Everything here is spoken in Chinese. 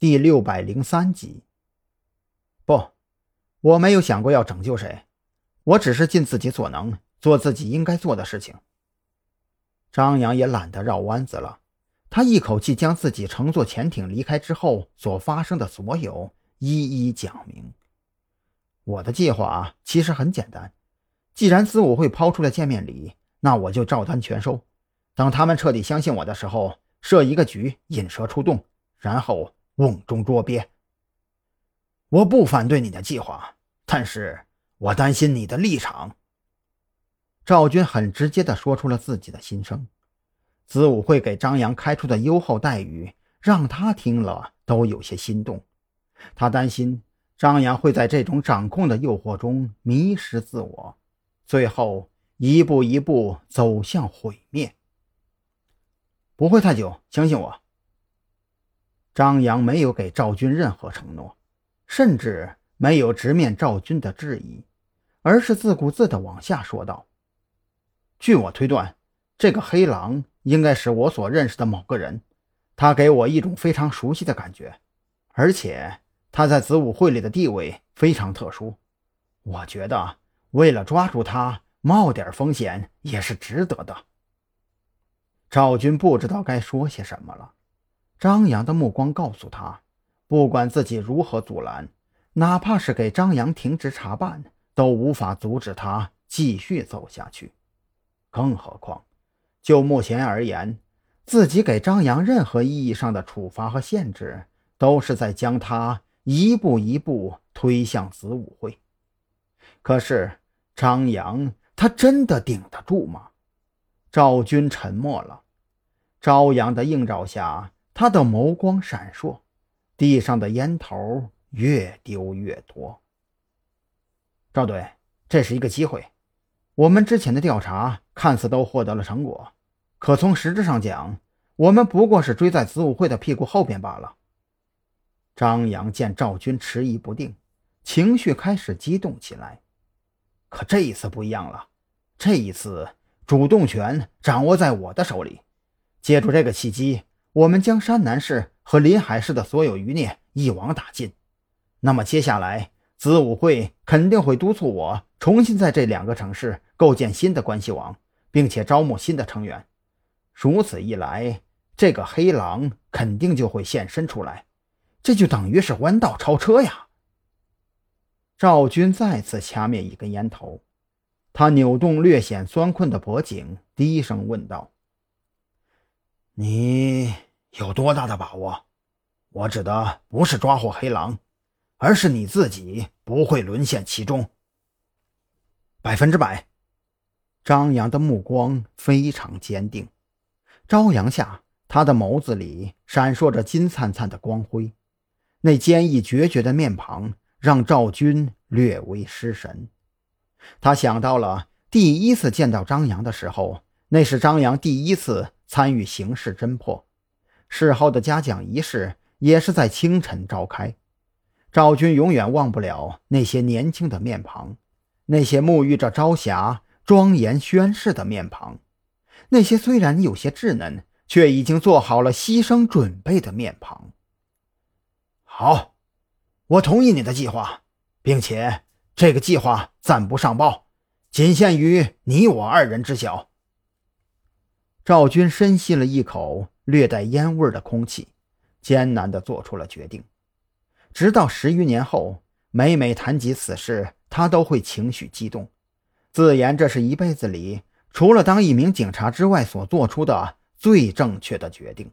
第六百零三集。不，我没有想过要拯救谁，我只是尽自己所能做自己应该做的事情。张扬也懒得绕弯子了，他一口气将自己乘坐潜艇离开之后所发生的所有一一讲明。我的计划其实很简单，既然子午会抛出了见面礼，那我就照单全收。等他们彻底相信我的时候，设一个局，引蛇出洞，然后。瓮中捉鳖。我不反对你的计划，但是我担心你的立场。赵军很直接的说出了自己的心声。子午会给张扬开出的优厚待遇，让他听了都有些心动。他担心张扬会在这种掌控的诱惑中迷失自我，最后一步一步走向毁灭。不会太久，相信我。张扬没有给赵军任何承诺，甚至没有直面赵军的质疑，而是自顾自地往下说道：“据我推断，这个黑狼应该是我所认识的某个人，他给我一种非常熟悉的感觉，而且他在子午会里的地位非常特殊。我觉得为了抓住他，冒点风险也是值得的。”赵军不知道该说些什么了。张扬的目光告诉他，不管自己如何阻拦，哪怕是给张扬停职查办，都无法阻止他继续走下去。更何况，就目前而言，自己给张扬任何意义上的处罚和限制，都是在将他一步一步推向子午会。可是，张扬他真的顶得住吗？赵军沉默了。朝阳的映照下。他的眸光闪烁，地上的烟头越丢越多。赵队，这是一个机会。我们之前的调查看似都获得了成果，可从实质上讲，我们不过是追在子午会的屁股后边罢了。张扬见赵军迟疑不定，情绪开始激动起来。可这一次不一样了，这一次主动权掌握在我的手里，借助这个契机。我们将山南市和临海市的所有余孽一网打尽。那么接下来，子午会肯定会督促我重新在这两个城市构建新的关系网，并且招募新的成员。如此一来，这个黑狼肯定就会现身出来，这就等于是弯道超车呀！赵军再次掐灭一根烟头，他扭动略显酸困的脖颈，低声问道：“你？”有多大的把握？我指的不是抓获黑狼，而是你自己不会沦陷其中。百分之百。张扬的目光非常坚定，朝阳下，他的眸子里闪烁着金灿灿的光辉，那坚毅决绝的面庞让赵军略微失神。他想到了第一次见到张扬的时候，那是张扬第一次参与刑事侦破。事后的嘉奖仪式也是在清晨召开。赵军永远忘不了那些年轻的面庞，那些沐浴着朝霞、庄严宣誓的面庞，那些虽然有些稚嫩，却已经做好了牺牲准备的面庞。好，我同意你的计划，并且这个计划暂不上报，仅限于你我二人知晓。赵军深吸了一口。略带烟味的空气，艰难地做出了决定。直到十余年后，每每谈及此事，他都会情绪激动，自言这是一辈子里除了当一名警察之外所做出的最正确的决定。